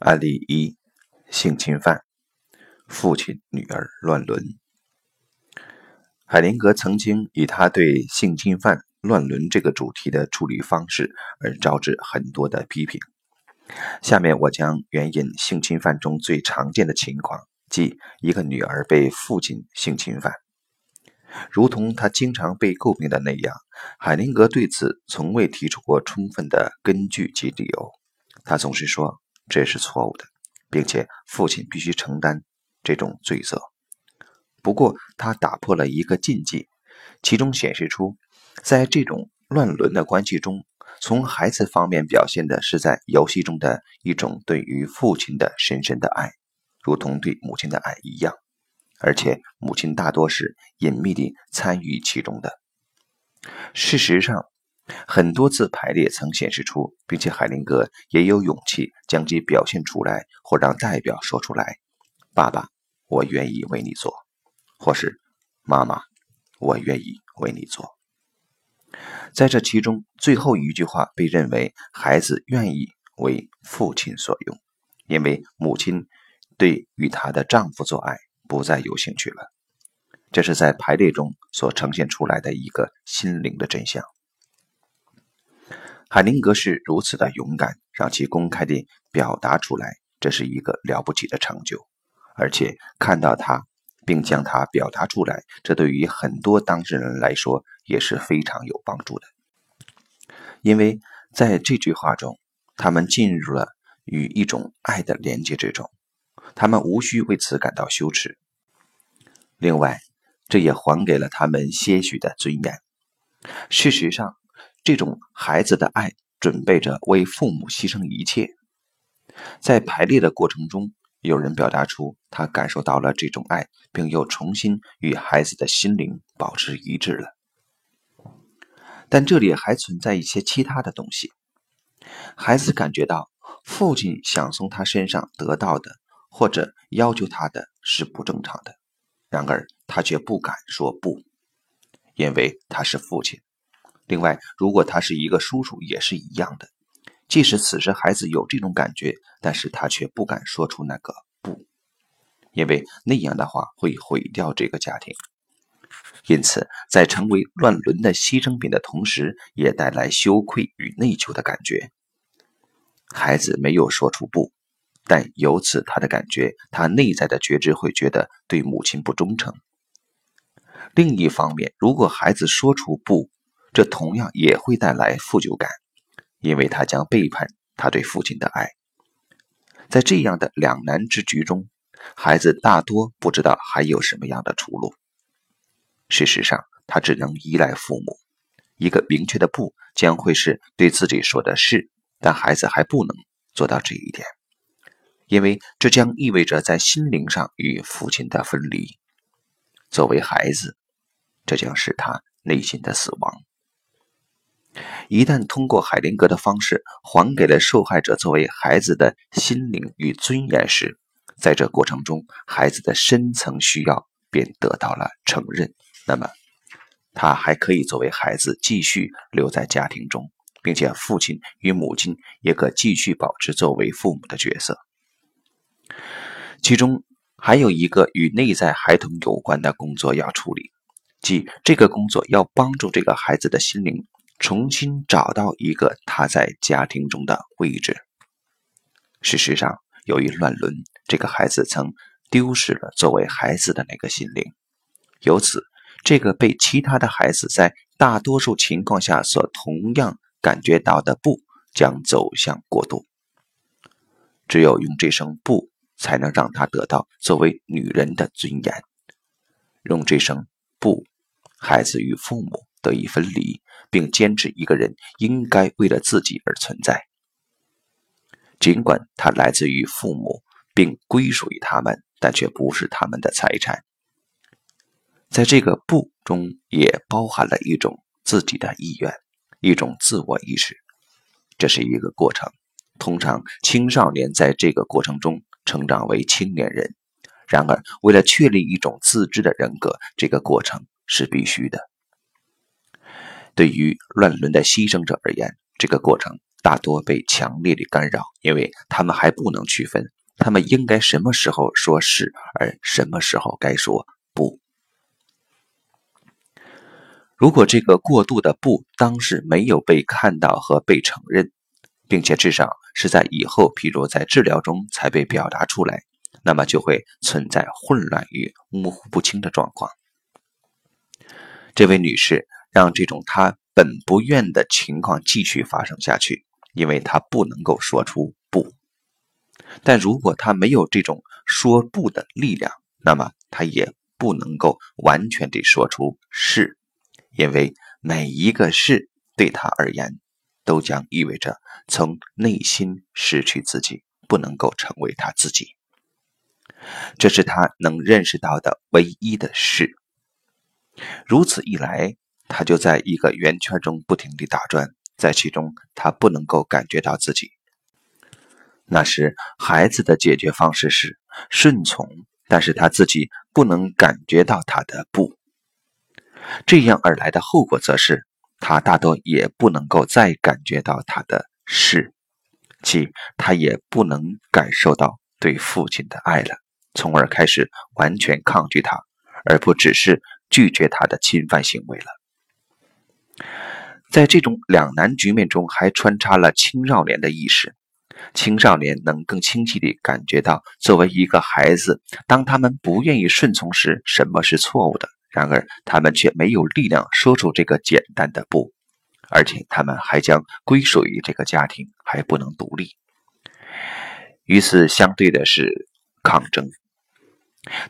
案例一：性侵犯，父亲女儿乱伦。海灵格曾经以他对性侵犯乱伦这个主题的处理方式而招致很多的批评。下面我将援引性侵犯中最常见的情况，即一个女儿被父亲性侵犯。如同他经常被诟病的那样，海灵格对此从未提出过充分的根据及理由。他总是说。这是错误的，并且父亲必须承担这种罪责。不过，他打破了一个禁忌，其中显示出，在这种乱伦的关系中，从孩子方面表现的是在游戏中的一种对于父亲的深深的爱，如同对母亲的爱一样，而且母亲大多是隐秘地参与其中的。事实上。很多次排列曾显示出，并且海灵格也有勇气将其表现出来，或让代表说出来：“爸爸，我愿意为你做。”或是“妈妈，我愿意为你做。”在这其中，最后一句话被认为孩子愿意为父亲所用，因为母亲对与她的丈夫做爱不再有兴趣了。这是在排列中所呈现出来的一个心灵的真相。海灵格是如此的勇敢，让其公开地表达出来，这是一个了不起的成就。而且看到他，并将他表达出来，这对于很多当事人来说也是非常有帮助的。因为在这句话中，他们进入了与一种爱的连接之中，他们无需为此感到羞耻。另外，这也还给了他们些许的尊严。事实上。这种孩子的爱，准备着为父母牺牲一切。在排列的过程中，有人表达出他感受到了这种爱，并又重新与孩子的心灵保持一致了。但这里还存在一些其他的东西。孩子感觉到父亲想从他身上得到的，或者要求他的是不正常的，然而他却不敢说不，因为他是父亲。另外，如果他是一个叔叔，也是一样的。即使此时孩子有这种感觉，但是他却不敢说出那个“不”，因为那样的话会毁掉这个家庭。因此，在成为乱伦的牺牲品的同时，也带来羞愧与内疚的感觉。孩子没有说出“不”，但由此他的感觉，他内在的觉知会觉得对母亲不忠诚。另一方面，如果孩子说出“不”，这同样也会带来负疚感，因为他将背叛他对父亲的爱。在这样的两难之局中，孩子大多不知道还有什么样的出路。事实上，他只能依赖父母。一个明确的“不”将会是对自己说的“是”，但孩子还不能做到这一点，因为这将意味着在心灵上与父亲的分离。作为孩子，这将是他内心的死亡。一旦通过海灵格的方式还给了受害者作为孩子的心灵与尊严时，在这过程中，孩子的深层需要便得到了承认。那么，他还可以作为孩子继续留在家庭中，并且父亲与母亲也可继续保持作为父母的角色。其中还有一个与内在孩童有关的工作要处理，即这个工作要帮助这个孩子的心灵。重新找到一个他在家庭中的位置。事实上，由于乱伦，这个孩子曾丢失了作为孩子的那个心灵，由此，这个被其他的孩子在大多数情况下所同样感觉到的不，将走向过度。只有用这声不，才能让他得到作为女人的尊严。用这声不，孩子与父母。得以分离，并坚持一个人应该为了自己而存在，尽管他来自于父母，并归属于他们，但却不是他们的财产。在这个“不”中，也包含了一种自己的意愿，一种自我意识。这是一个过程，通常青少年在这个过程中成长为青年人。然而，为了确立一种自知的人格，这个过程是必须的。对于乱伦的牺牲者而言，这个过程大多被强烈的干扰，因为他们还不能区分，他们应该什么时候说是，而什么时候该说不。如果这个过度的不当时没有被看到和被承认，并且至少是在以后，譬如在治疗中才被表达出来，那么就会存在混乱与模糊不清的状况。这位女士让这种他本不愿的情况继续发生下去，因为他不能够说出不。但如果他没有这种说不的力量，那么他也不能够完全地说出是，因为每一个是对他而言，都将意味着从内心失去自己，不能够成为他自己。这是他能认识到的唯一的事。如此一来，他就在一个圆圈中不停地打转，在其中他不能够感觉到自己。那时，孩子的解决方式是顺从，但是他自己不能感觉到他的不。这样而来的后果，则是他大多也不能够再感觉到他的是，即他也不能感受到对父亲的爱了，从而开始完全抗拒他，而不只是。拒绝他的侵犯行为了。在这种两难局面中，还穿插了青少年的意识。青少年能更清晰地感觉到，作为一个孩子，当他们不愿意顺从时，什么是错误的。然而，他们却没有力量说出这个简单的“不”，而且他们还将归属于这个家庭，还不能独立。与此相对的是抗争。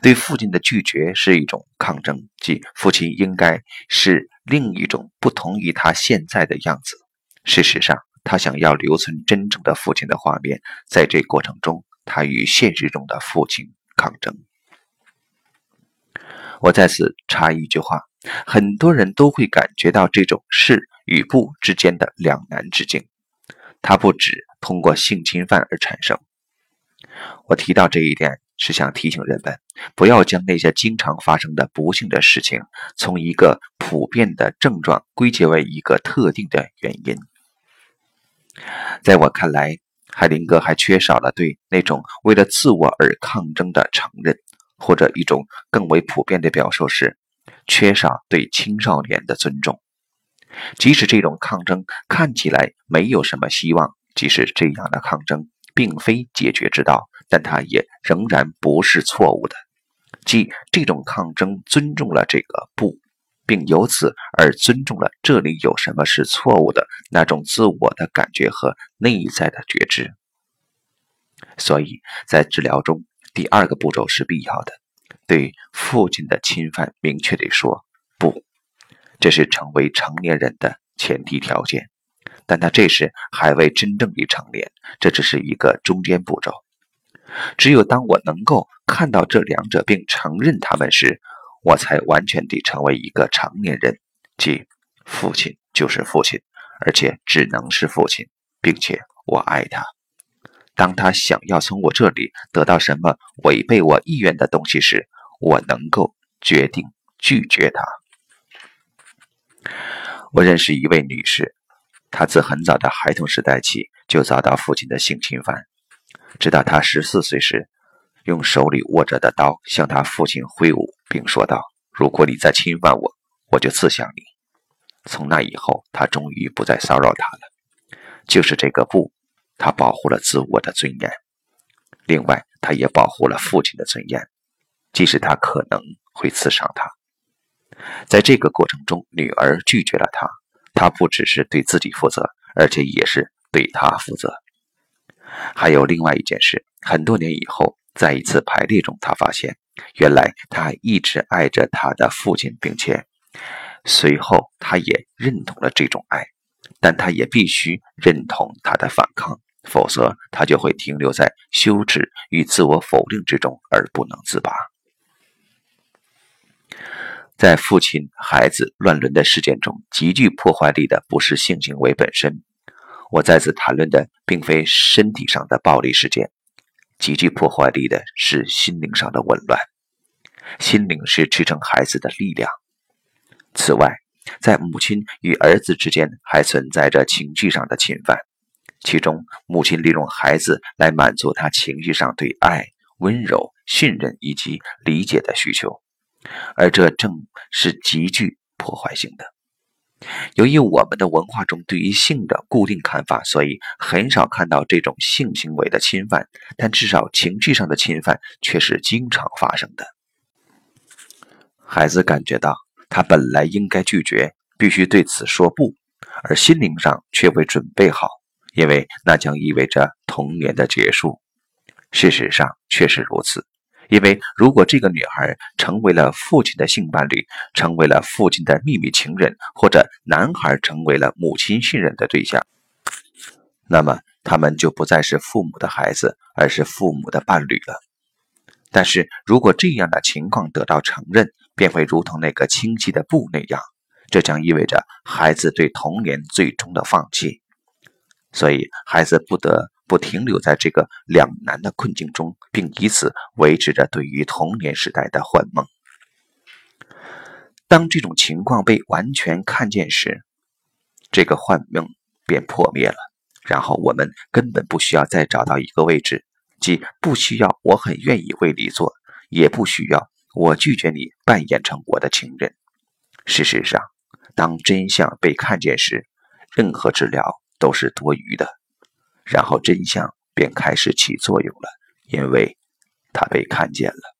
对父亲的拒绝是一种抗争，即父亲应该是另一种不同于他现在的样子。事实上，他想要留存真正的父亲的画面，在这过程中，他与现实中的父亲抗争。我在此插一句话：很多人都会感觉到这种是与不之间的两难之境，它不止通过性侵犯而产生。我提到这一点。是想提醒人们，不要将那些经常发生的不幸的事情，从一个普遍的症状归结为一个特定的原因。在我看来，海林格还缺少了对那种为了自我而抗争的承认，或者一种更为普遍的表述是，缺少对青少年的尊重。即使这种抗争看起来没有什么希望，即使这样的抗争并非解决之道。但它也仍然不是错误的，即这种抗争尊重了这个不，并由此而尊重了这里有什么是错误的那种自我的感觉和内在的觉知。所以在治疗中，第二个步骤是必要的，对父亲的侵犯明确地说不，这是成为成年人的前提条件。但他这时还未真正的成年，这只是一个中间步骤。只有当我能够看到这两者并承认他们时，我才完全地成为一个成年人。即父亲就是父亲，而且只能是父亲，并且我爱他。当他想要从我这里得到什么违背我意愿的东西时，我能够决定拒绝他。我认识一位女士，她自很早的孩童时代起就遭到父亲的性侵犯。直到他十四岁时，用手里握着的刀向他父亲挥舞，并说道：“如果你再侵犯我，我就刺向你。”从那以后，他终于不再骚扰他了。就是这个不，他保护了自我的尊严，另外，他也保护了父亲的尊严，即使他可能会刺伤他。在这个过程中，女儿拒绝了他，他不只是对自己负责，而且也是对他负责。还有另外一件事，很多年以后，在一次排列中，他发现，原来他一直爱着他的父亲，并且随后他也认同了这种爱，但他也必须认同他的反抗，否则他就会停留在羞耻与自我否定之中而不能自拔。在父亲孩子乱伦的事件中，极具破坏力的不是性行为本身。我再次谈论的并非身体上的暴力事件，极具破坏力的是心灵上的紊乱。心灵是支撑孩子的力量。此外，在母亲与儿子之间还存在着情绪上的侵犯，其中，母亲利用孩子来满足他情绪上对爱、温柔、信任以及理解的需求，而这正是极具破坏性的。由于我们的文化中对于性的固定看法，所以很少看到这种性行为的侵犯，但至少情绪上的侵犯却是经常发生的。孩子感觉到他本来应该拒绝，必须对此说不，而心灵上却未准备好，因为那将意味着童年的结束。事实上确实如此。因为如果这个女孩成为了父亲的性伴侣，成为了父亲的秘密情人，或者男孩成为了母亲信任的对象，那么他们就不再是父母的孩子，而是父母的伴侣了。但是如果这样的情况得到承认，便会如同那个清晰的布那样，这将意味着孩子对童年最终的放弃。所以，孩子不得。不停留在这个两难的困境中，并以此维持着对于童年时代的幻梦。当这种情况被完全看见时，这个幻梦便破灭了。然后我们根本不需要再找到一个位置，即不需要我很愿意为你做，也不需要我拒绝你扮演成我的情人。事实上，当真相被看见时，任何治疗都是多余的。然后真相便开始起作用了，因为他被看见了。